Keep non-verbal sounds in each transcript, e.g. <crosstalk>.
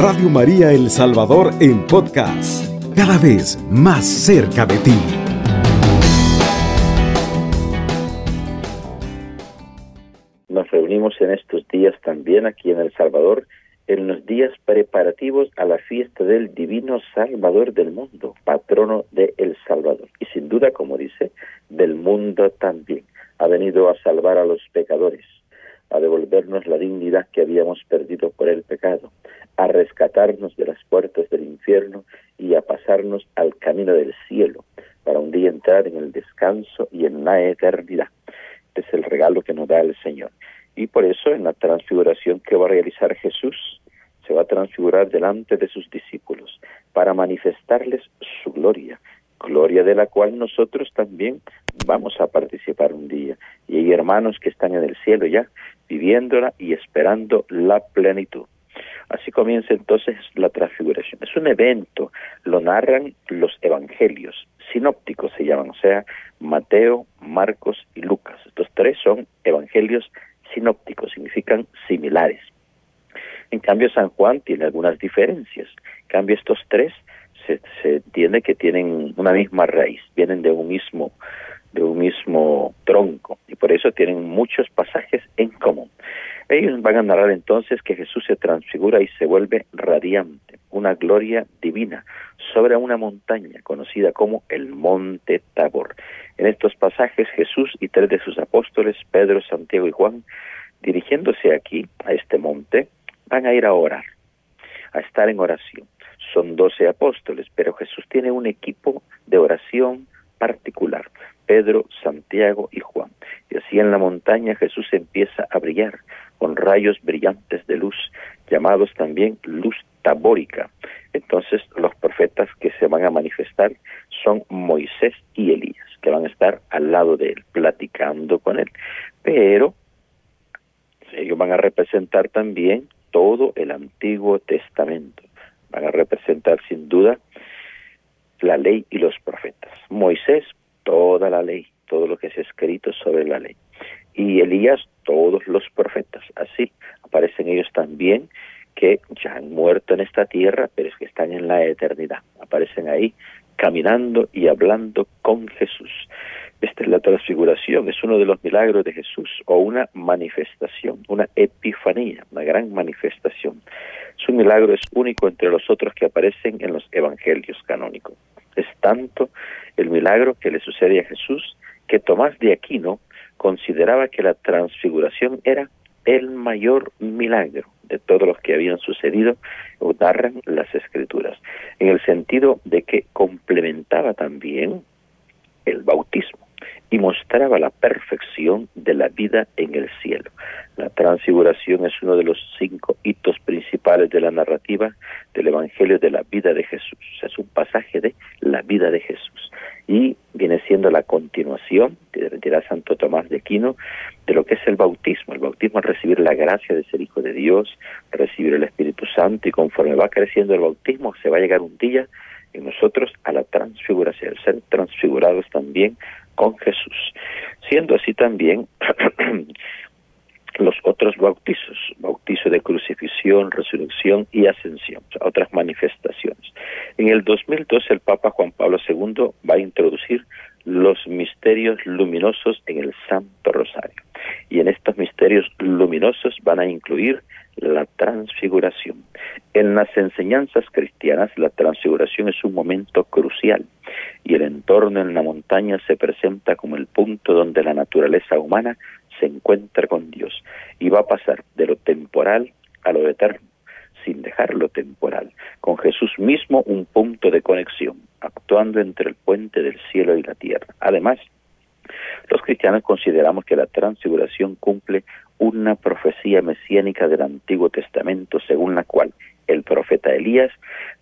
Radio María El Salvador en podcast, cada vez más cerca de ti. Nos reunimos en estos días también aquí en El Salvador, en los días preparativos a la fiesta del Divino Salvador del mundo, patrono de El Salvador. Y sin duda, como dice, del mundo también. Ha venido a salvar a los pecadores a devolvernos la dignidad que habíamos perdido por el pecado, a rescatarnos de las puertas del infierno y a pasarnos al camino del cielo, para un día entrar en el descanso y en la eternidad. Este es el regalo que nos da el Señor. Y por eso en la transfiguración que va a realizar Jesús, se va a transfigurar delante de sus discípulos para manifestarles su gloria, gloria de la cual nosotros también vamos a participar un día. Y hay hermanos que están en el cielo ya, viviéndola y esperando la plenitud. Así comienza entonces la transfiguración. Es un evento, lo narran los evangelios, sinópticos se llaman, o sea, Mateo, Marcos y Lucas. Estos tres son evangelios sinópticos, significan similares. En cambio, San Juan tiene algunas diferencias. En cambio, estos tres se, entiende que tienen una misma raíz, vienen de un mismo de un mismo tronco y por eso tienen muchos pasajes en común. Ellos van a narrar entonces que Jesús se transfigura y se vuelve radiante, una gloria divina, sobre una montaña conocida como el Monte Tabor. En estos pasajes Jesús y tres de sus apóstoles, Pedro, Santiago y Juan, dirigiéndose aquí, a este monte, van a ir a orar, a estar en oración. Son doce apóstoles, pero Jesús tiene un equipo de oración particular. Pedro, Santiago y Juan. Y así en la montaña Jesús empieza a brillar con rayos brillantes de luz, llamados también luz tabórica. Entonces los profetas que se van a manifestar son Moisés y Elías, que van a estar al lado de él, platicando con él. Pero ellos van a representar también todo el Antiguo Testamento. Van a representar sin duda la ley y los profetas. Moisés toda la ley, todo lo que es escrito sobre la ley. Y Elías, todos los profetas. Así aparecen ellos también que ya han muerto en esta tierra, pero es que están en la eternidad. Aparecen ahí caminando y hablando con Jesús. Esta es la transfiguración, es uno de los milagros de Jesús o una manifestación, una epifanía, una gran manifestación. Su milagro es único entre los otros que aparecen en los evangelios canónicos. Es tanto el milagro que le sucede a Jesús que Tomás de Aquino consideraba que la transfiguración era el mayor milagro de todos los que habían sucedido o narran las escrituras, en el sentido de que complementaba también el bautismo y mostraba la perfección de la vida en el cielo. La transfiguración es uno de los cinco hitos principales de la narrativa del Evangelio de la vida de Jesús. Es un pasaje de la vida de Jesús y viene siendo la continuación, dirá Santo Tomás de Aquino, de lo que es el bautismo. El bautismo es recibir la gracia de ser hijo de Dios, recibir el Espíritu Santo y conforme va creciendo el bautismo se va a llegar un día en nosotros a la transfiguración, ser transfigurados también con Jesús, siendo así también <clears throat> los otros bautizos, bautizo de crucifixión, resurrección y ascensión, otras manifestaciones. En el 2012 el Papa Juan Pablo II va a introducir los misterios luminosos en el Santo Rosario. Y en estos misterios luminosos van a incluir la transfiguración. En las enseñanzas cristianas, la transfiguración es un momento crucial y el entorno en la montaña se presenta como el punto donde la naturaleza humana se encuentra con Dios y va a pasar de lo temporal a lo eterno, sin dejar lo temporal, con Jesús mismo un punto de conexión, actuando entre el puente del cielo y la tierra. Además, los cristianos consideramos que la transfiguración cumple una profecía mesiánica del Antiguo Testamento según la cual el profeta Elías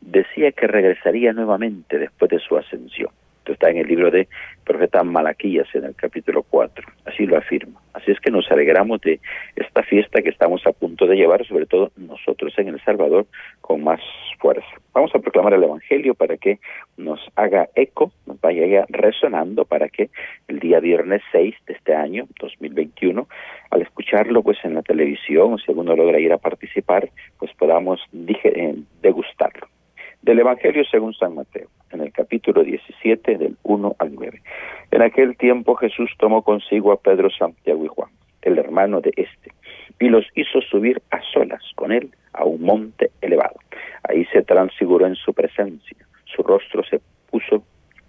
decía que regresaría nuevamente después de su ascensión. Esto está en el libro de profeta Malaquías en el capítulo 4, así lo afirma. Así es que nos alegramos de esta fiesta que estamos a punto de llevar, sobre todo nosotros en El Salvador, con más fuerza. Vamos a proclamar el Evangelio para que nos haga eco, nos vaya resonando, para que el día viernes 6 de este año, 2021, al escucharlo pues en la televisión, o si alguno logra ir a participar, pues podamos eh, degustarlo. Del Evangelio según San Mateo, en el capítulo 17, del 1 al 9. En aquel tiempo Jesús tomó consigo a Pedro, Santiago y Juan, el hermano de este, y los hizo subir a solas con él a un monte elevado. Ahí se transfiguró en su presencia, su rostro se puso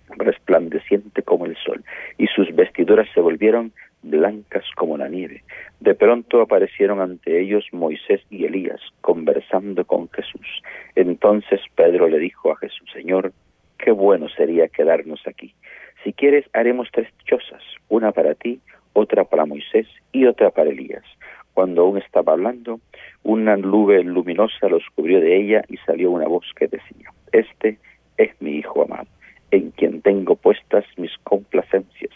resplandeciente como el sol, y sus vestiduras se volvieron blancas como la nieve. De pronto aparecieron ante ellos Moisés y Elías conversando con Jesús. Entonces Pedro le dijo a Jesús, Señor, qué bueno sería quedarnos aquí. Si quieres, haremos tres chozas, una para ti, otra para Moisés y otra para Elías. Cuando aún estaba hablando, una nube luminosa los cubrió de ella y salió una voz que decía, Este es mi Hijo amado, en quien tengo puestas mis complacencias.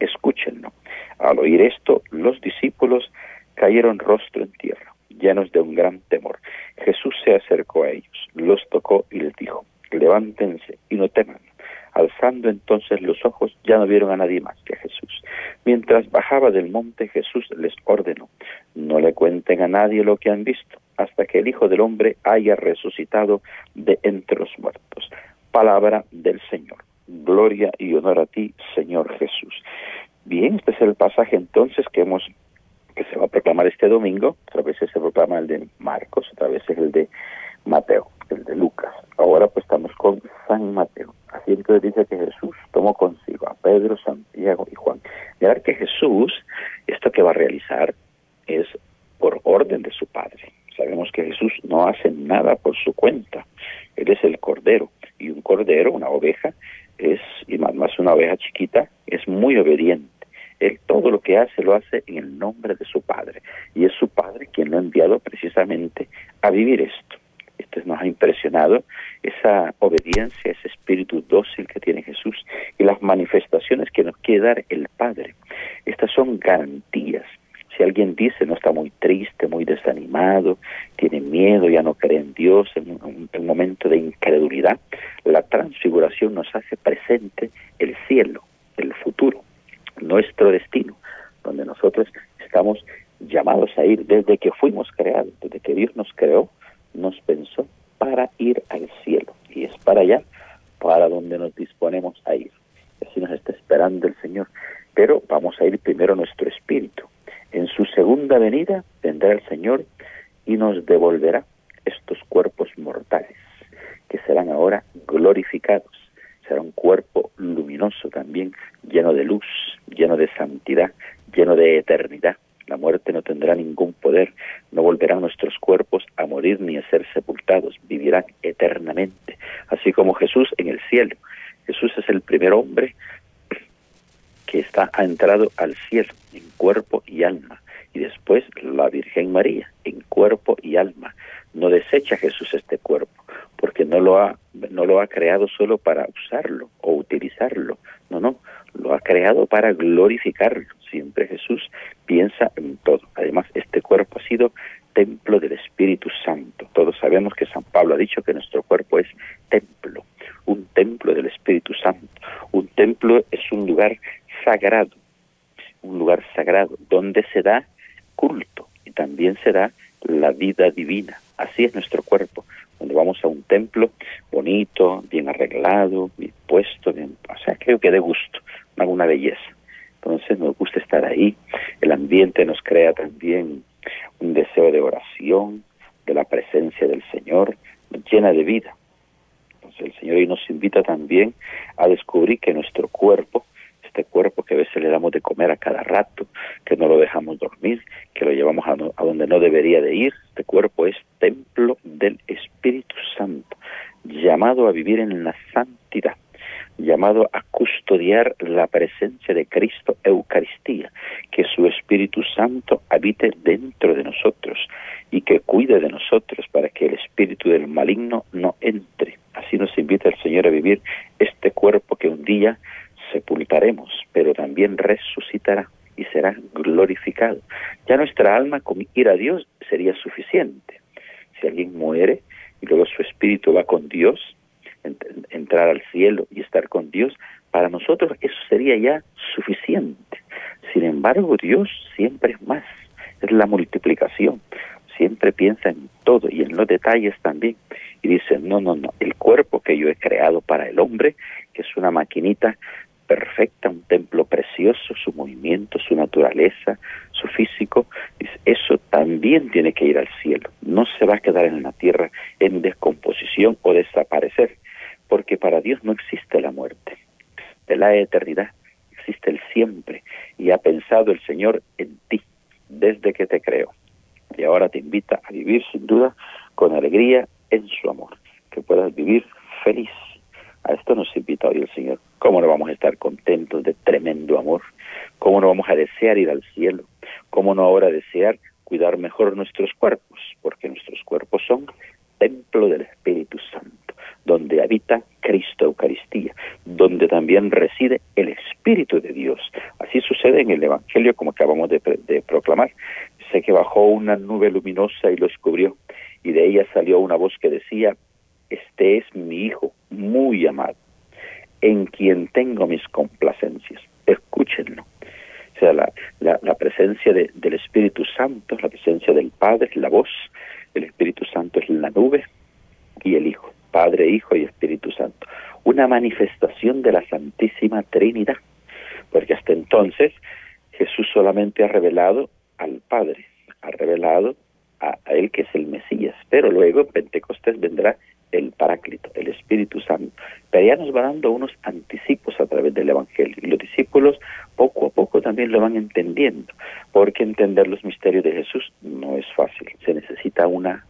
Escúchenlo. Al oír esto, los discípulos cayeron rostro en tierra, llenos de un gran temor. Jesús se acercó a ellos, los tocó y les dijo, levántense y no teman. Alzando entonces los ojos, ya no vieron a nadie más que a Jesús. Mientras bajaba del monte, Jesús les ordenó, no le cuenten a nadie lo que han visto, hasta que el Hijo del Hombre haya resucitado de entre los muertos. Palabra del Señor. Gloria y honor a ti, Señor Jesús. Bien, este es el pasaje entonces que hemos que se va a proclamar este domingo. Otra vez se proclama el de Marcos, otra vez es el de Mateo, el de Lucas. Ahora pues estamos con San Mateo. Así entonces dice que Jesús tomó consigo a Pedro, Santiago y Juan. Mirar que Jesús, esto que va a realizar es por orden de su Padre. Sabemos que Jesús no hace nada por su cuenta. Él es el Cordero. Y un Cordero, una oveja, es, y más, una oveja chiquita, es muy obediente. Él todo lo que hace lo hace en el nombre de su Padre. Y es su Padre quien lo ha enviado precisamente a vivir esto. Esto nos ha impresionado, esa obediencia, ese espíritu dócil que tiene Jesús y las manifestaciones que nos quiere dar el Padre. Estas son garantías. Si alguien dice no está muy triste, muy desanimado, tiene miedo, ya no cree en Dios, en un, momento de incredulidad, la transfiguración nos hace presente el cielo, el futuro, nuestro destino, donde nosotros estamos llamados a ir desde que fuimos creados, desde que Dios nos creó, nos pensó para ir al cielo y es para allá, para donde nos disponemos a ir. Así nos está esperando el Señor. Pero vamos a ir primero nuestro espíritu. En su segunda venida vendrá el Señor y nos devolverá estos cuerpos mortales, que serán ahora glorificados. Será un cuerpo luminoso también, lleno de luz, lleno de santidad, lleno de eternidad. La muerte no tendrá ningún poder, no volverán nuestros cuerpos a morir ni a ser sepultados, vivirán eternamente, así como Jesús en el cielo. Jesús es el primer hombre que está entrado al cielo en cuerpo y alma y después la Virgen María en cuerpo y alma. No desecha Jesús este cuerpo porque no lo ha no lo ha creado solo para usarlo o utilizarlo. No, no, lo ha creado para glorificarlo. Siempre Jesús piensa en todo. Además, este cuerpo ha sido templo del Espíritu Santo. Todos sabemos que San Pablo ha dicho que nuestro cuerpo es templo, un templo del Espíritu Santo. Un templo es un lugar sagrado, un lugar sagrado donde se da culto y también se da la vida divina. Así es nuestro cuerpo, donde vamos a un templo bonito, bien arreglado, bien puesto, bien, o sea, creo que de gusto, una belleza. Entonces nos gusta estar ahí, el ambiente nos crea también un deseo de oración, de la presencia del Señor, llena de vida. Entonces el Señor hoy nos invita también a descubrir que nuestro cuerpo este cuerpo que a veces le damos de comer a cada rato, que no lo dejamos dormir, que lo llevamos a, a donde no debería de ir. Este cuerpo es templo del Espíritu Santo, llamado a vivir en la santidad llamado a custodiar la presencia de Cristo, Eucaristía, que su Espíritu Santo habite dentro de nosotros y que cuide de nosotros para que el espíritu del maligno no entre. Así nos invita el Señor a vivir este cuerpo que un día sepultaremos, pero también resucitará y será glorificado. Ya nuestra alma con ir a Dios sería suficiente. Si alguien muere y luego su espíritu va con Dios, entrar al cielo y estar con Dios, para nosotros eso sería ya suficiente. Sin embargo, Dios siempre es más, es la multiplicación, siempre piensa en todo todo y en los detalles también. Y dice, no, no, no, el cuerpo que yo he creado para el hombre, que es una maquinita perfecta, un templo precioso, su movimiento, su naturaleza, su físico, eso también tiene que ir al cielo. No se va a quedar en la tierra en descomposición o desaparecer, porque para Dios no existe la muerte. De la eternidad existe el siempre y ha pensado el Señor en ti desde que te creó. Y ahora te invita a vivir sin duda con alegría en su amor, que puedas vivir feliz. A esto nos invita hoy el Señor. ¿Cómo no vamos a estar contentos de tremendo amor? ¿Cómo no vamos a desear ir al cielo? ¿Cómo no ahora desear cuidar mejor nuestros cuerpos? Porque nuestros cuerpos son templo del Espíritu Santo, donde habita Cristo Eucaristía, donde también reside el Espíritu de Dios. Así sucede en el Evangelio como acabamos de, proclamar. Sé que bajó una nube luminosa y lo descubrió, y de ella salió una voz que decía, este es mi Hijo muy amado, en tengo mis complacencias. Escúchenlo. O sea, la, la, presencia del Espíritu Santo, la presencia del Padre, la voz, el Espíritu Santo es la nube y el Hijo, Padre, Hijo y Espíritu Santo. Una manifestación de la Santísima Trinidad, porque hasta entonces Jesús solamente ha revelado al Padre, ha revelado a, a Él que es el Mesías, pero luego en Pentecostés vendrá el Paráclito, el Espíritu Santo. Pero ya nos va dando unos anticipos a través del Evangelio y los discípulos poco a poco también lo van entendiendo, porque entender los misterios de Jesús no es fácil, se necesita una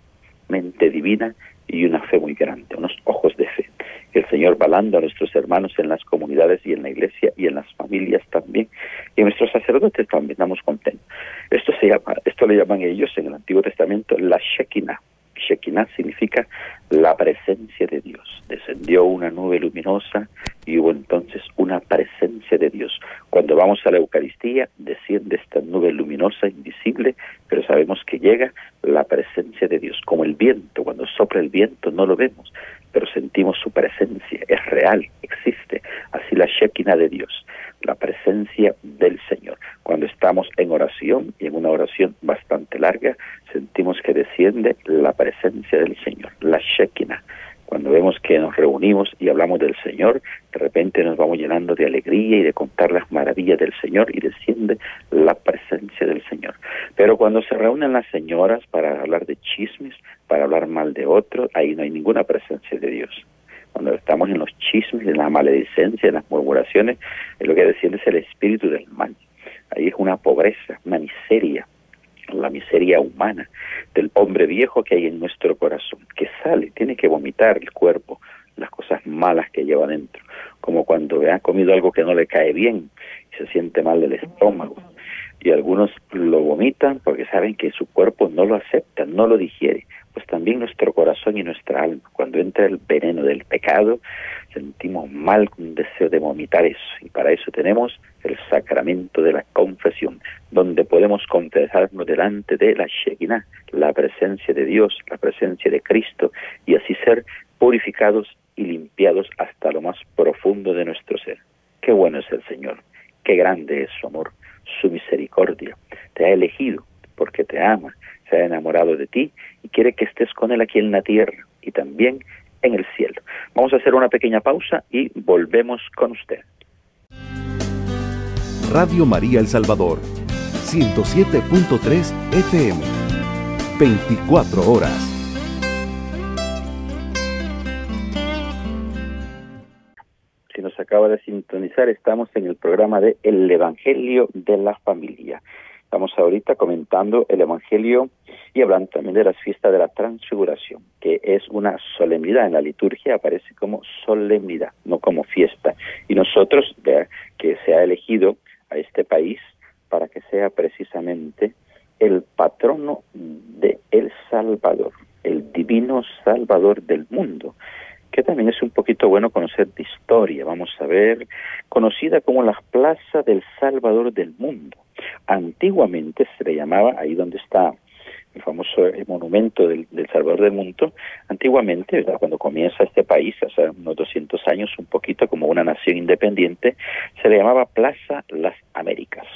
mente divina y una fe muy grande, unos ojos de fe. El Señor va dando a nuestros hermanos en las comunidades y en la iglesia y en las familias también, y a nuestros sacerdotes también damos contentos. Esto se llama, esto le llaman ellos en el Antiguo Testamento la Shekinah, Shekinah significa la presencia de Dios. Descendió una nube luminosa y hubo entonces una presencia de Dios. Cuando vamos a la Eucaristía, desciende esta nube luminosa, invisible, pero sabemos que llega la presencia de Dios. Como el viento, cuando sopla el viento no lo vemos, pero sentimos su presencia, es real, existe. Así la Shekinah de Dios la presencia del Señor. Cuando estamos en oración y en una oración bastante larga, sentimos que desciende la presencia del Señor, la Shekinah. Cuando vemos que nos reunimos y hablamos del Señor, de repente nos vamos llenando de alegría y de contar las maravillas del Señor y desciende la presencia del Señor. Pero cuando se reúnen las señoras para hablar de chismes, para hablar mal de otro, ahí no hay ninguna presencia de Dios cuando estamos en los chismes, en la maledicencia, en las murmuraciones, es lo que desciende es el espíritu del mal. Ahí es una pobreza, una miseria, la miseria humana del hombre viejo que hay en nuestro corazón, que sale, tiene que vomitar el cuerpo, las cosas malas que lleva dentro, como cuando ha comido algo que no le cae bien y se siente mal del estómago. Y algunos lo vomitan porque saben que su cuerpo no lo acepta, no lo digiere pues también nuestro corazón y nuestra alma. Cuando entra el veneno del pecado, sentimos mal con un deseo de vomitar eso. Y para eso tenemos el sacramento de la confesión, donde podemos confesarnos delante de la Shekinah, la presencia de Dios, la presencia de Cristo, y así ser purificados y limpiados hasta lo más profundo de nuestro ser. Qué bueno es el Señor, qué grande es su amor, su misericordia. Te ha elegido porque te ama se ha enamorado de ti y quiere que estés con Él aquí en la tierra y también en el cielo. Vamos a hacer una pequeña pausa y volvemos con usted. Radio María El Salvador, 107.3 FM, 24 horas. Acaba de sintonizar, estamos en el programa de El Evangelio de la Familia. Estamos ahorita comentando el Evangelio y hablando también de las fiestas de la transfiguración, que es una solemnidad en la liturgia, aparece como solemnidad, no como fiesta. Y nosotros, vea, que se ha elegido a este país para que sea precisamente el patrono de El Salvador, el divino Salvador del mundo que también es un poquito bueno conocer de historia. Vamos a ver, conocida como la Plaza del Salvador del Mundo. Antiguamente se le llamaba, ahí donde está el famoso monumento del, Salvador del Mundo, antiguamente, cuando comienza este país, hace unos 200 años, un poquito como una nación independiente, se le llamaba Plaza Las Américas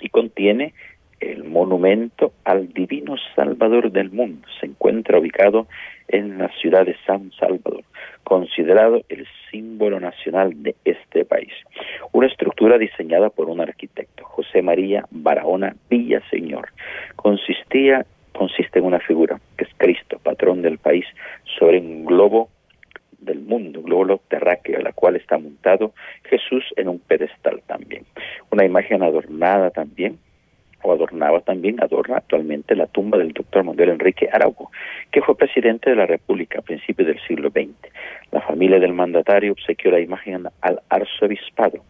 y contiene el monumento al divino Salvador del mundo. Se encuentra ubicado en la ciudad de San Salvador, considerado el símbolo nacional de este país. Una estructura diseñada por un arquitecto, José María Barahona Villaseñor. Consistía, consiste en una figura, que es Cristo, patrón del país, sobre un globo del mundo, globo terráqueo, la cual está montado Jesús en un pedestal también. Una imagen adornada también o adornaba también, adorna actualmente la tumba del doctor Manuel Enrique Araujo, que fue presidente de la República a principios del siglo XX. La familia del mandatario obsequió la imagen al arzobispado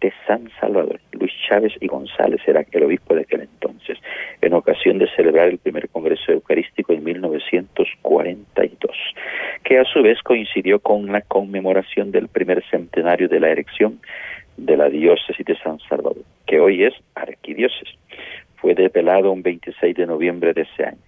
de San Salvador. Luis Chávez y González era el obispo de aquel entonces, en ocasión de celebrar el primer Congreso Eucarístico en 1942, que a su vez coincidió con la conmemoración del primer centenario de la erección de la diócesis de San Salvador, que hoy es arquidiócesis fue develado un 26 de noviembre de ese año.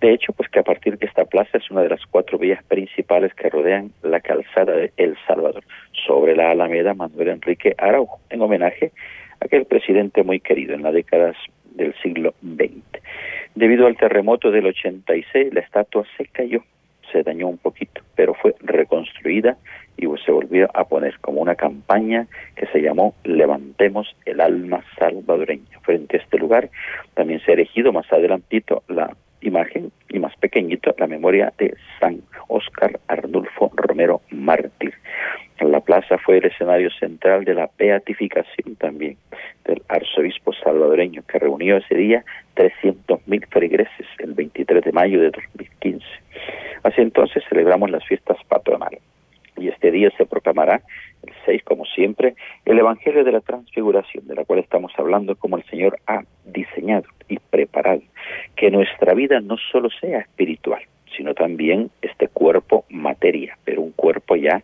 De hecho, pues que a partir de esta plaza es una de las cuatro vías principales que rodean la calzada de El Salvador, sobre la Alameda Manuel Enrique Araujo, en homenaje a aquel presidente muy querido en las décadas del siglo XX. Debido al terremoto del 86, la estatua se cayó, se dañó un poquito, pero fue reconstruida se volvió a poner como una campaña que se llamó Levantemos el alma salvadoreña. Frente a este lugar también se ha erigido más adelantito la imagen y más pequeñito la memoria de San Oscar Arnulfo Romero Mártir. La plaza fue el escenario central de la beatificación también del arzobispo salvadoreño que reunió ese día 300.000 feligreses el 23 de mayo de 2015. Así entonces celebramos las fiestas patronales y este día se proclamará, el 6 como siempre, el Evangelio de la Transfiguración, de la cual estamos hablando como el Señor ha diseñado y preparado, que nuestra vida no solo sea espiritual, sino también este cuerpo materia, pero un cuerpo ya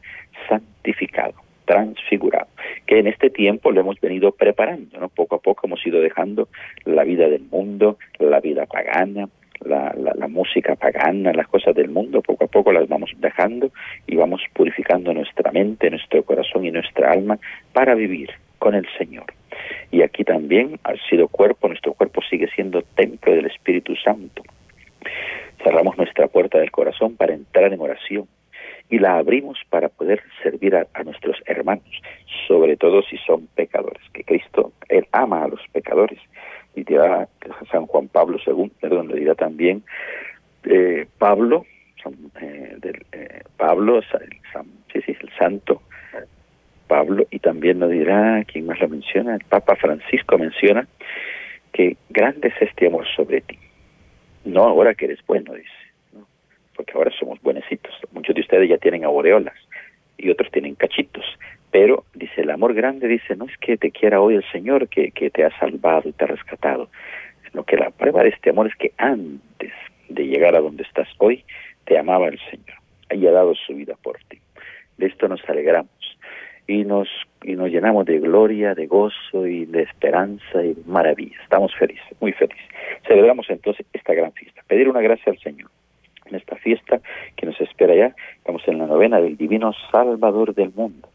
santificado transfigurado, que en este tiempo lo hemos venido preparando, ¿no? Poco a poco hemos ido dejando la vida del mundo, la vida pagana, la, música pagana, las cosas del mundo, poco a poco las vamos dejando y vamos purificando nuestra mente, nuestro corazón y nuestra alma para vivir con el Señor. Y aquí también, ha sido cuerpo, nuestro cuerpo sigue siendo templo del Espíritu Santo. Cerramos nuestra puerta del corazón para entrar en oración y la abrimos para poder servir a, a, nuestros hermanos, sobre todo si son pecadores, que Cristo, Él ama a los pecadores y dirá San Juan Pablo II, perdón, le dirá también eh, Pablo, eh, del, eh, Pablo, el, sí, sí, el santo Pablo, y también lo dirá, ¿quién más lo menciona? El Papa Francisco menciona que grande es este amor sobre ti. No ahora que eres bueno, dice, porque ahora somos buenecitos. Muchos de ustedes ya tienen aureolas y otros tienen cachitos, pero dice, el amor grande dice, no es que te quiera hoy el Señor, que, que te ha salvado y te ha rescatado, sino que la prueba de este amor es que antes de llegar a donde estás hoy, te amaba el Señor y ha dado su vida por ti. De esto nos alegramos y nos, y nos llenamos de gloria, de gozo y de esperanza y maravilla. Estamos felices, muy felices. Celebramos entonces esta gran fiesta. Pedir una gracia al Señor en esta fiesta que nos espera ya. Estamos en la novena del Divino Salvador del mundo.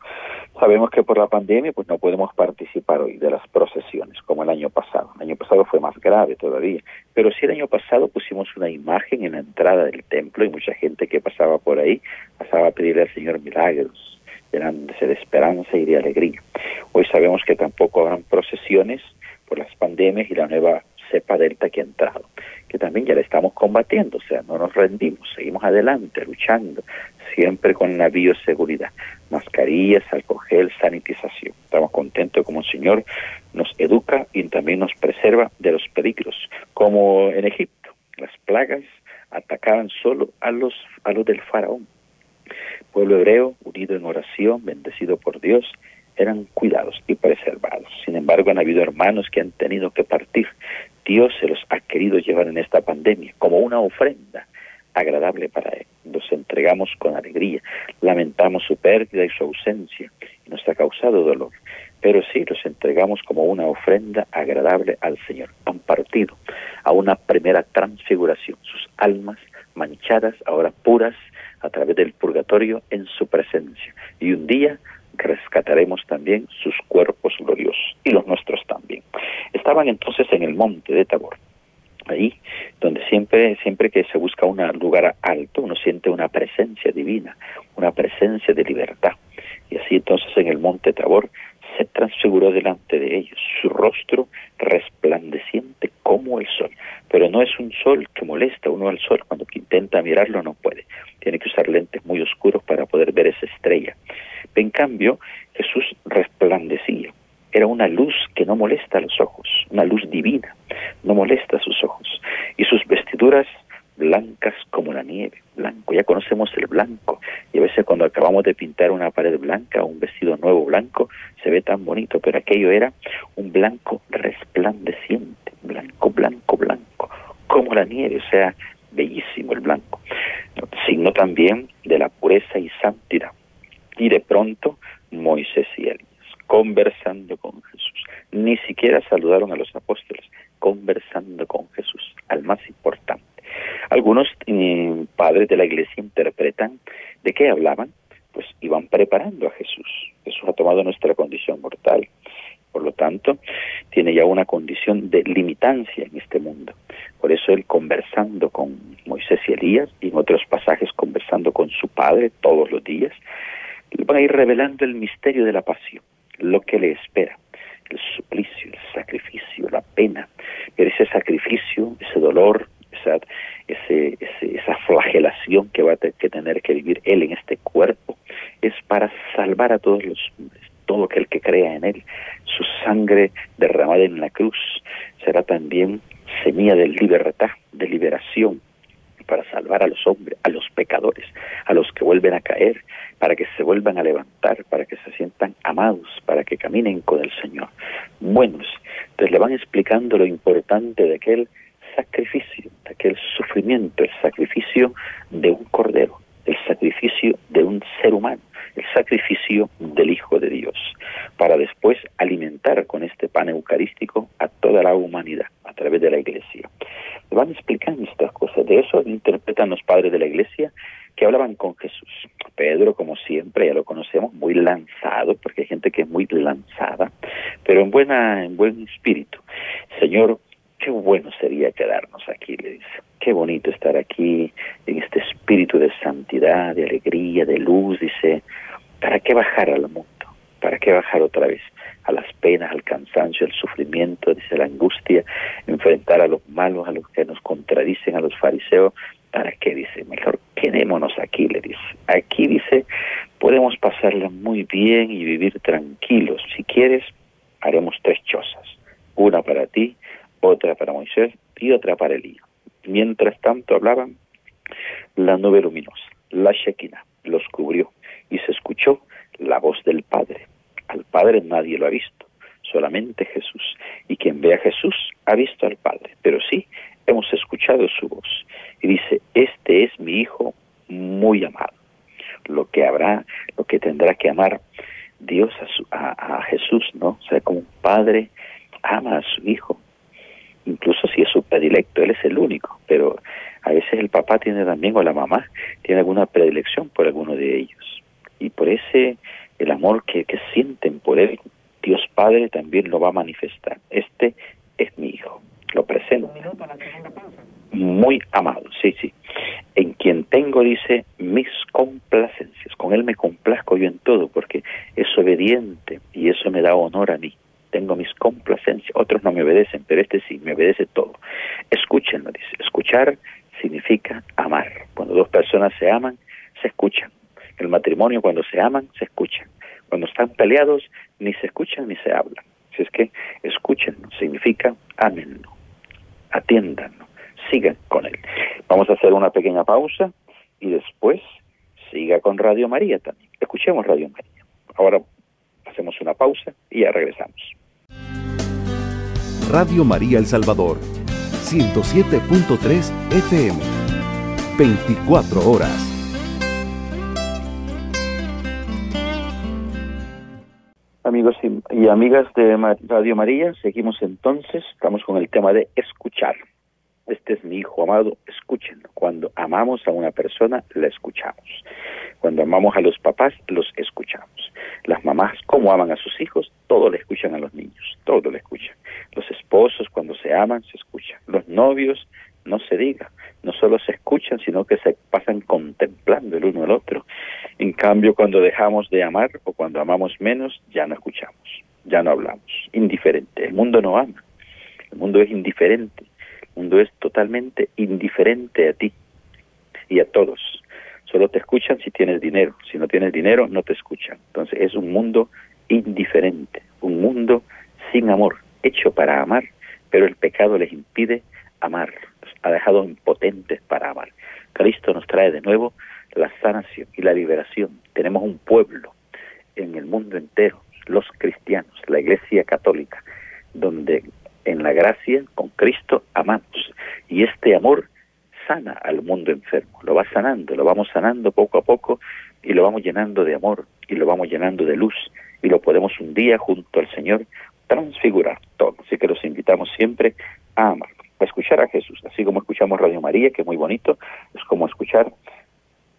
Sabemos que por la pandemia pues no podemos participar hoy de las procesiones como el año pasado. El año pasado fue más grave todavía, pero sí el año pasado pusimos una imagen en la entrada del templo y mucha gente que pasaba por ahí pasaba a pedirle al Señor milagros, llenándose de esperanza y de alegría. Hoy sabemos que tampoco habrán procesiones por las pandemias y la nueva cepa delta que ha entrado, que también ya la estamos combatiendo, o sea, no nos rendimos, seguimos adelante, luchando, siempre con la bioseguridad, mascarillas, alcohol gel, sanitización. Estamos contentos como el Señor nos educa y también nos preserva de los peligros, como en Egipto, las plagas atacaban solo a los, a los del faraón. Pueblo hebreo, unido en oración, bendecido por Dios, eran cuidados y preservados. Sin embargo, han habido hermanos que han tenido que partir. Dios se los ha querido llevar en esta pandemia como una ofrenda agradable para Él. Los entregamos con alegría, lamentamos su pérdida y su ausencia, y nos ha causado dolor, pero sí los entregamos como una ofrenda agradable al Señor. Han partido a una primera transfiguración, sus almas manchadas, ahora puras, a través del purgatorio en su presencia. Y un día rescataremos también sus cuerpos gloriosos y los nuestros también. Estaban entonces en el monte de Tabor, ahí donde siempre, siempre que se busca un lugar alto, uno siente una presencia divina, una presencia de libertad. Y así entonces en el monte Tabor se transfiguró delante de ellos, su rostro resplandeciente como el sol. Pero no es un sol que molesta uno al sol, cuando intenta mirarlo no puede. Tiene que usar lentes muy oscuros para poder ver esa estrella. En cambio, Jesús resplandecía. Era una luz que no molesta a los ojos, una luz divina, no molesta a sus ojos. Y sus vestiduras blancas como la nieve, blanco. Ya conocemos el blanco y a veces cuando acabamos de pintar una pared blanca o un vestido nuevo blanco se ve tan bonito, pero aquello era un blanco resplandeciente, blanco, blanco, blanco, como la nieve, o sea, bellísimo el blanco. Signo también de la pureza y santidad. Y de pronto Moisés y Elías conversando con Jesús. Ni siquiera saludaron a los apóstoles, conversando con Jesús, al más importante. Algunos eh, padres de la iglesia interpretan de qué hablaban, pues iban preparando a Jesús. Jesús ha tomado nuestra condición mortal. Por lo tanto, tiene ya una condición de limitancia en este mundo. Por eso él conversando con Moisés y Elías y en otros pasajes conversando con su padre todos los días, van a ir revelando el misterio de la pasión, lo que le espera, el suplicio, el sacrificio, la pena. Pero ese sacrificio, ese dolor, esa, ese, esa flagelación que va a que tener que vivir él en este cuerpo, es para salvar a todos los hombres, todo aquel que crea en él. Su sangre derramada en la cruz será también semilla de libertad, de liberación, para salvar a los hombres, a los pecadores, a los que vuelven a caer, para que se vuelvan a levantar, para que se sientan amados, para que caminen con el Señor. Buenos. Entonces le van explicando lo importante de aquel sacrificio, de aquel sufrimiento, el sacrificio de un cordero, el sacrificio de un ser humano, el sacrificio del Hijo de Dios, para después alimentar con este pan eucarístico a toda la humanidad a través de la Iglesia. Van explicando estas cosas, de eso interpretan los padres de la Iglesia que hablaban con Jesús. Pedro, como siempre, ya lo conocemos, muy lanzado, porque hay gente que es muy lanzada, pero en buena, en buen espíritu. Señor, qué bueno sería quedarnos aquí, le dice. Qué bonito estar aquí en este espíritu de santidad, de alegría, de luz, dice. ¿Para qué bajar al mundo? ¿Para qué bajar otra vez a las penas, al cansancio, al sufrimiento, dice la angustia, enfrentar a los malos, a los que nos contradicen, a los fariseos? ¿Para qué? Dice, mejor quedémonos aquí, le dice. Aquí, dice, podemos pasarla muy bien y vivir tranquilos. Si quieres, haremos tres chozas. Una para ti, otra para Moisés y otra para Elías. Mientras tanto hablaban, la nube luminosa, la Shekinah, los cubrió y se escuchó la voz del Padre. Al Padre nadie lo ha visto, solamente Jesús. Y quien ve a Jesús ha visto al Padre. Pero sí, hemos escuchado su voz. Y dice, este es mi Hijo muy amado. Lo que habrá, lo que tendrá que amar Dios a, a Jesús, ¿no? O sea, como un padre ama a su Hijo, incluso si es su predilecto, él es el único, pero a veces el papá tiene también, o la mamá, tiene alguna predilección por alguno de ellos. Y por ese, el amor que, que sienten por él, Dios Padre también lo va a manifestar. Este es mi hijo, lo presento. Muy amado, sí, sí. En quien tengo, dice, mis complacencias. Con él me complazco yo en todo, porque es obediente y eso me da honor a mí tengo mis complacencias, otros no me obedecen, pero este sí, me obedece todo. Escúchenlo, dice. Escuchar significa amar. Cuando dos personas se aman, se escuchan. El matrimonio, cuando se aman, se escuchan. Cuando están peleados, ni se escuchan ni se hablan. Si es que escúchenlo, significa amenlo, atiéndanlo, sigan con él. Vamos a hacer una pequeña pausa y después siga con Radio María también. Escuchemos Radio María. Ahora hacemos una pausa y ya regresamos. Radio María El Salvador, 107.3 FM, 24 horas. Y, amigas de Radio María, seguimos entonces, estamos con el tema de escuchar. este es mi hijo amado, escúchenlo. Cuando amamos a una persona, la escuchamos. Cuando amamos a los papás, los escuchamos. Las mamás, como aman a sus hijos, todo le escuchan a los niños, todo le escuchan. Los esposos, cuando se aman, se escuchan. Los novios, no se diga, no solo se escuchan, sino que se pasan contemplando el uno al otro. En cambio, cuando dejamos de amar o cuando amamos menos, ya no escuchamos, ya no hablamos. Indiferente. El mundo no ama, el mundo es indiferente, el mundo es totalmente indiferente a ti y a todos. Solo te escuchan si tienes dinero. Si no tienes dinero, no te escuchan. Entonces es un mundo indiferente, un mundo sin amor, hecho para amar, pero el pecado les impide amar, ha dejado impotentes para amar. Cristo nos trae de nuevo la sanación y la liberación. Tenemos un pueblo en el mundo entero, los cristianos, la Iglesia Católica, donde en la gracia con Cristo amamos. Y este amor sana al mundo enfermo, lo va sanando, lo vamos sanando poco a poco y lo vamos llenando de amor y lo vamos llenando de luz y lo podemos un día junto al Señor transfigurar todo. Así que los invitamos siempre a amar, escuchar a Jesús, así como escuchamos Radio María, que es muy bonito, es como escuchar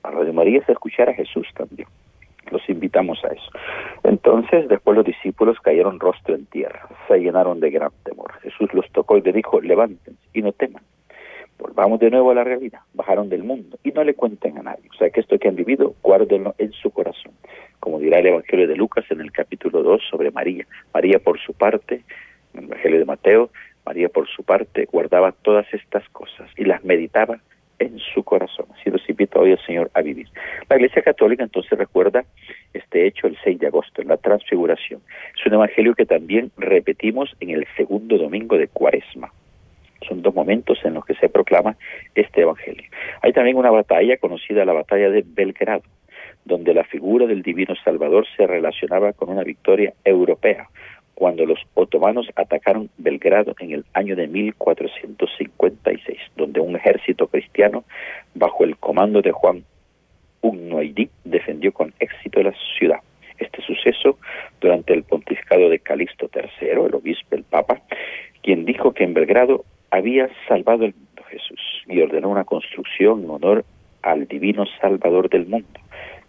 a Radio María, es escuchar a Jesús también. Los invitamos a eso. Entonces, después los discípulos cayeron rostro en tierra, se llenaron de gran temor. Jesús los tocó y le dijo, levántense y no teman. Volvamos de nuevo a la realidad. Bajaron del mundo y no le cuenten a nadie. O sea, que esto que han vivido, guárdenlo en su corazón. Como dirá el Evangelio de Lucas en el capítulo 2 sobre María. María, por su parte, en el Evangelio de Mateo, María, por su parte, guardaba todas estas cosas y las meditaba en su corazón. Así los invito hoy al Señor a vivir. La Iglesia Católica entonces recuerda este hecho el 6 de agosto, en la transfiguración. Es un evangelio que también repetimos en el segundo domingo de Cuaresma. Son dos momentos en los que se proclama este Evangelio. Hay también una batalla conocida, la batalla de Belgrado, donde la figura del divino Salvador se relacionaba con una victoria europea, cuando los otomanos atacaron Belgrado en el año de 1456, donde un ejército cristiano, bajo el comando de Juan Unnoidí, defendió con éxito la ciudad. Este suceso, durante el pontificado de Calixto III, el obispo, el papa, quien dijo que en Belgrado había salvado el mundo Jesús y ordenó una construcción en honor al divino Salvador del mundo.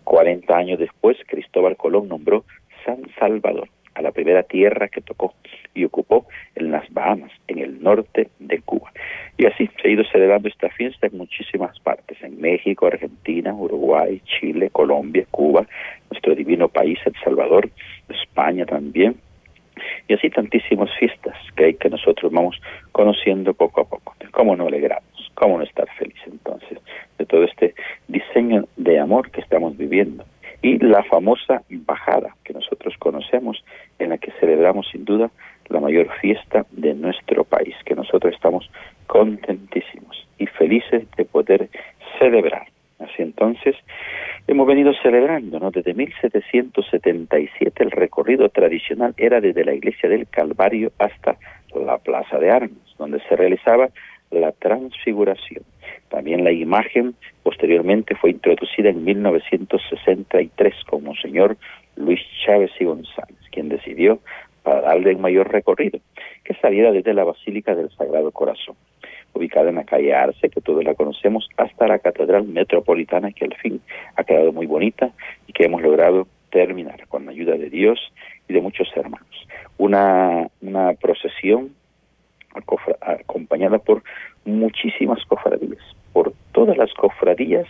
Cuarenta años después, Cristóbal Colón nombró San Salvador a la primera tierra que tocó y ocupó en las Bahamas, en el norte de Cuba. Y así se ha ido celebrando esta fiesta en muchísimas partes, en México, Argentina, Uruguay, Chile, Colombia, Cuba, nuestro divino país, El Salvador, España también, y así tantísimas fiestas que hay que nosotros vamos conociendo poco a poco. ¿Cómo no alegramos? ¿Cómo no estar felices entonces de todo este diseño de amor que estamos viviendo? Y la famosa bajada que nosotros conocemos, en la que celebramos sin duda la mayor fiesta de nuestro país, que nosotros estamos contentísimos y felices de poder celebrar. Así entonces, hemos venido celebrando, ¿no? Desde 1777 el recorrido tradicional era desde la iglesia del Calvario hasta la Plaza de Armas, donde se realizaba la transfiguración. También la imagen posteriormente fue introducida en 1963 con Monseñor Luis Chávez y González, quien decidió para darle un mayor recorrido, que saliera desde la Basílica del Sagrado Corazón ubicada en la calle Arce, que todos la conocemos, hasta la Catedral Metropolitana, que al fin ha quedado muy bonita y que hemos logrado terminar con la ayuda de Dios y de muchos hermanos. Una, una procesión acompañada por muchísimas cofradías, por todas las cofradías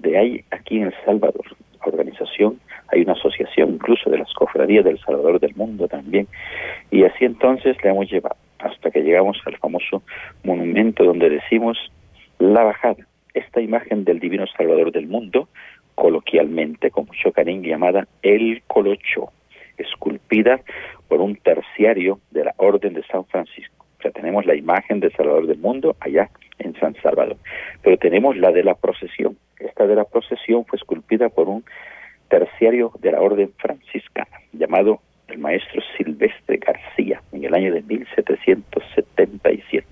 de ahí aquí en El Salvador. La organización, hay una asociación incluso de las cofradías del Salvador del mundo también. Y así entonces le hemos llevado hasta que llegamos al famoso monumento donde decimos la bajada, esta imagen del divino Salvador del mundo, coloquialmente con mucho cariño llamada el Colocho, esculpida por un terciario de la Orden de San Francisco. O sea, tenemos la imagen del Salvador del mundo allá en San Salvador, pero tenemos la de la procesión. Esta de la procesión fue esculpida por un terciario de la Orden franciscana llamado el maestro Silvestre García en el año de 1777,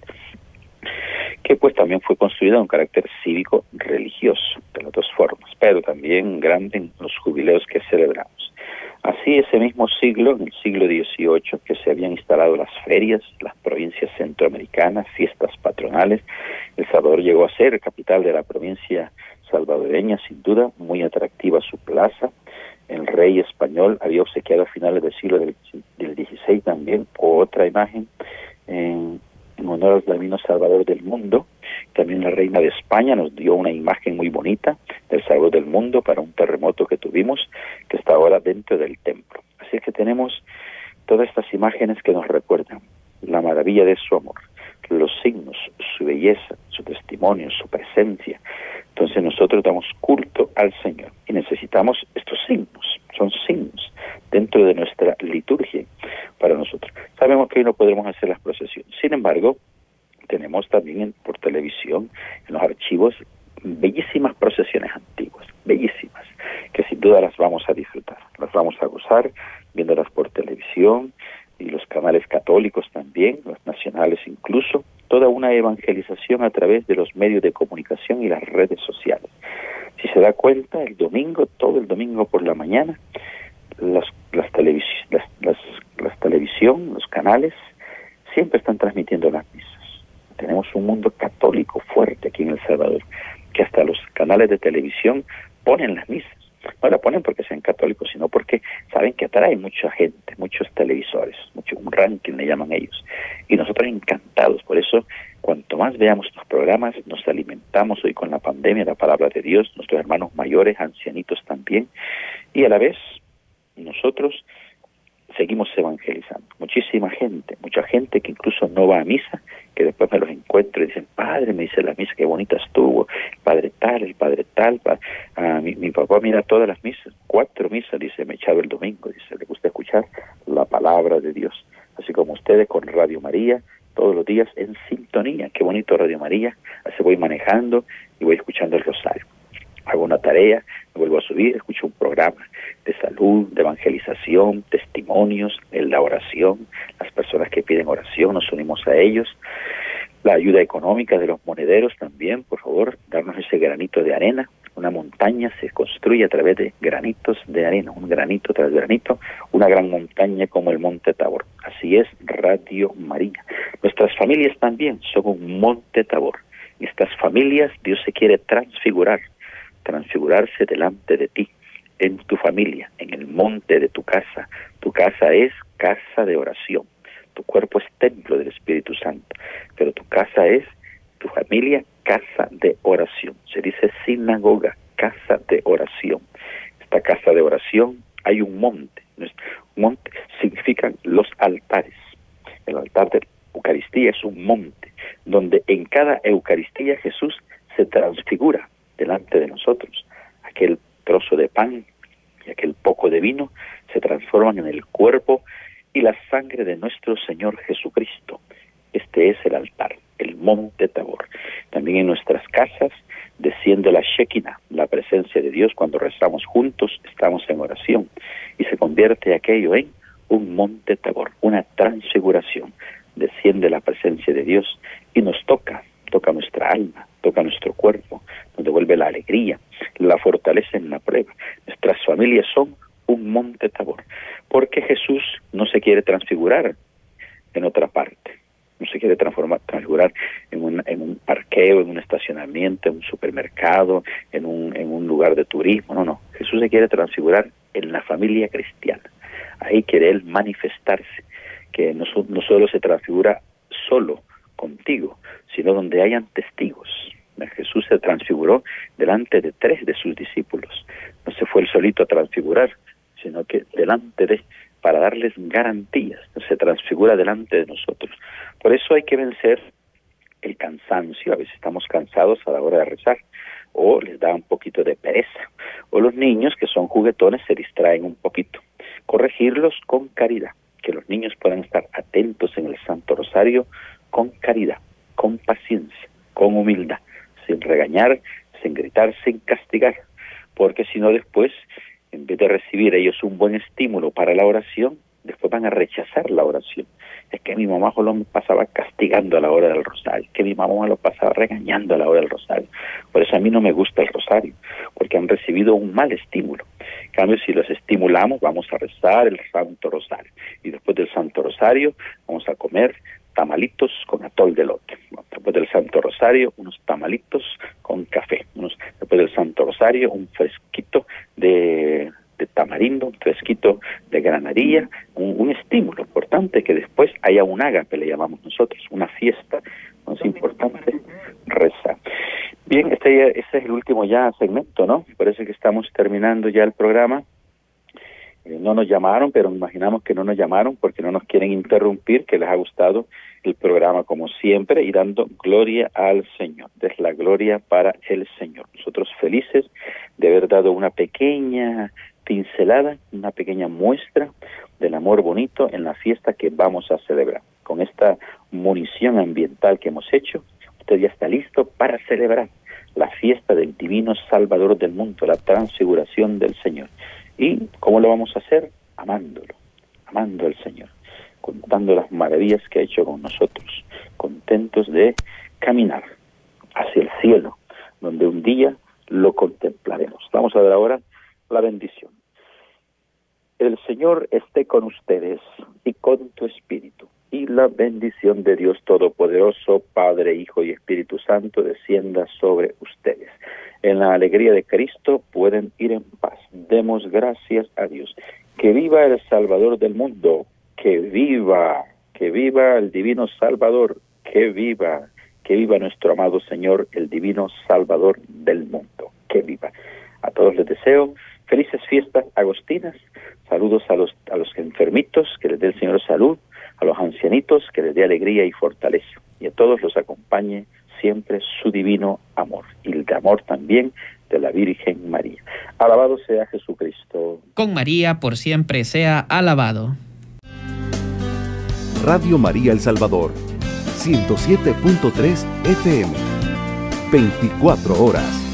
que pues también fue construida en un carácter cívico religioso, de las dos formas, pero también grande en los jubileos que celebramos. Así, ese mismo siglo, en el siglo XVIII, que se habían instalado las ferias, las provincias centroamericanas, fiestas patronales, El Salvador llegó a ser capital de la provincia salvadoreña, sin duda, muy atractiva su plaza. El rey español había obsequiado a finales del siglo del, XVI también otra imagen en, en honor al divino Salvador del mundo, también la reina de España nos dio una imagen muy bonita del Salvador del mundo para un terremoto que tuvimos, que está ahora dentro del templo. Así que tenemos todas estas imágenes que nos recuerdan la maravilla de su amor, los signos, su belleza, su testimonio, su presencia. Entonces nosotros damos culto al Señor y necesitamos estos signos, son signos dentro de nuestra liturgia para nosotros. Sabemos que hoy no podremos hacer las procesiones, sin embargo, tenemos también por televisión, en los archivos, bellísimas procesiones antiguas, bellísimas, que sin duda las vamos a disfrutar, las vamos a gozar viéndolas por televisión y los canales católicos también, los nacionales incluso, toda una evangelización a través de los medios de comunicación y las redes sociales. Si se da cuenta, el domingo, todo el domingo por la mañana, las, las, las, las, las televisión, los canales, siempre están transmitiendo las tenemos un mundo católico fuerte aquí en El Salvador, que hasta los canales de televisión ponen las misas. No la ponen porque sean católicos, sino porque saben que atrae mucha gente, muchos televisores, mucho un ranking le llaman ellos. Y nosotros encantados, por eso cuanto más veamos estos programas, nos alimentamos hoy con la pandemia, la palabra de Dios, nuestros hermanos mayores, ancianitos también, y a la vez nosotros seguimos evangelizando. Muchísima gente, mucha gente que incluso no va a misa, que después me los encuentro y dicen, padre, me dice la misa, qué bonita estuvo, padre tal, el padre tal, ah, mi, mi, papá mira todas las misas, cuatro misas, dice, me echaba el domingo, dice, le gusta escuchar la palabra de Dios, así como ustedes con Radio María, todos los días en sintonía, qué bonito Radio María, así voy manejando y voy escuchando el rosario. Hago una tarea, me vuelvo a subir, escucho un programa de salud, de evangelización, testimonios, la oración, las personas que piden oración, nos unimos a ellos, la ayuda económica de los monederos también, por favor, darnos ese granito de arena. Una montaña se construye a través de granitos de arena, un granito tras granito, una gran montaña como el Monte Tabor. Así es Radio María. Nuestras familias también son un Monte Tabor. Estas familias Dios se quiere transfigurar transfigurarse delante de ti, en tu familia, en el monte de tu casa. Tu casa es casa de oración. Tu cuerpo es templo del Espíritu Santo, pero tu casa es, tu familia, casa de oración. Se dice sinagoga, casa de oración. Esta casa de oración hay un monte. Monte significan los altares. El altar de Eucaristía es un monte, donde en cada Eucaristía Jesús se transfigura delante de nosotros. Aquel trozo de pan y aquel poco de vino se transforman en el cuerpo y la sangre de nuestro Señor Jesucristo. Este es el altar, el monte Tabor. También en nuestras casas desciende la Shekinah, la presencia de Dios cuando rezamos juntos, estamos en oración y se convierte aquello en un monte Tabor, una transfiguración. Desciende la presencia de Dios y nos toca, toca nuestra alma, toca nuestro cuerpo, nos devuelve la alegría, la fortaleza en la prueba. Nuestras familias son un monte tabor, porque Jesús no se quiere transfigurar en otra parte, no se quiere transformar, transfigurar en un, parqueo, en un estacionamiento, en un supermercado, en un, en un lugar de turismo, no, no, Jesús se quiere transfigurar en la familia cristiana, ahí quiere Él manifestarse, que no, no solo se transfigura solo contigo, sino donde hayan testigos, Jesús se transfiguró delante de tres de sus discípulos. No se fue el solito a transfigurar, sino que delante de, para darles garantías, se transfigura delante de nosotros. Por eso hay que vencer el cansancio, a veces estamos cansados a la hora de rezar, o les da un poquito de pereza, o los niños que son juguetones se distraen un poquito. Corregirlos con caridad, que los niños puedan estar atentos en el Santo Rosario con caridad, con paciencia, con humildad sin regañar, sin gritar, sin castigar, porque si no después, en vez de recibir ellos un buen estímulo para la oración, después van a rechazar la oración. Es que mi mamá me pasaba castigando a la hora del rosario, que mi mamá lo pasaba regañando a la hora del rosario. Por eso a mí no me gusta el rosario, porque han recibido un mal estímulo. En cambio, si los estimulamos, vamos a rezar el Santo Rosario. Y después del Santo Rosario, vamos a comer tamalitos con atol de lote. Después del Santo Rosario, unos tamalitos con café. Unos, después del Santo Rosario, un fresquito de, tamarindo, un fresquito de granadilla, un, estímulo importante que después haya un ágape, le llamamos nosotros, una fiesta. es importante rezar. Bien, este, este es el último ya segmento, ¿no? Parece que estamos terminando ya el programa. Eh, no nos llamaron, pero imaginamos que no nos llamaron porque no nos quieren interrumpir, que les ha gustado el programa como siempre y dando gloria al Señor. Es la gloria para el Señor. Nosotros felices de haber dado una pequeña pincelada, una pequeña muestra del amor bonito en la fiesta que vamos a celebrar. Con esta munición ambiental que hemos hecho, usted ya está listo para celebrar la fiesta del divino Salvador del mundo, la transfiguración del Señor. ¿Y cómo lo vamos a hacer? Amándolo, amando al Señor, contando las maravillas que ha hecho con nosotros, contentos de caminar hacia el cielo, donde un día lo contemplaremos. Vamos a ver ahora la bendición. El Señor esté con ustedes y con tu espíritu. Y la bendición de Dios Todopoderoso, Padre, Hijo y Espíritu Santo, descienda sobre ustedes. En la alegría de Cristo pueden ir en paz. Demos gracias a Dios. Que viva el Salvador del mundo, que viva, que viva el divino Salvador, que viva, que viva nuestro amado Señor, el divino Salvador del mundo, que viva. A todos les deseo felices fiestas agostinas, saludos a los, a los enfermitos, que les dé el Señor salud, a los ancianitos, que les dé alegría y fortaleza, y a todos los acompañe siempre su divino amor y el amor también de la Virgen María. Alabado sea Jesucristo. Con María por siempre sea alabado. Radio María El Salvador, 107.3 FM, 24 horas.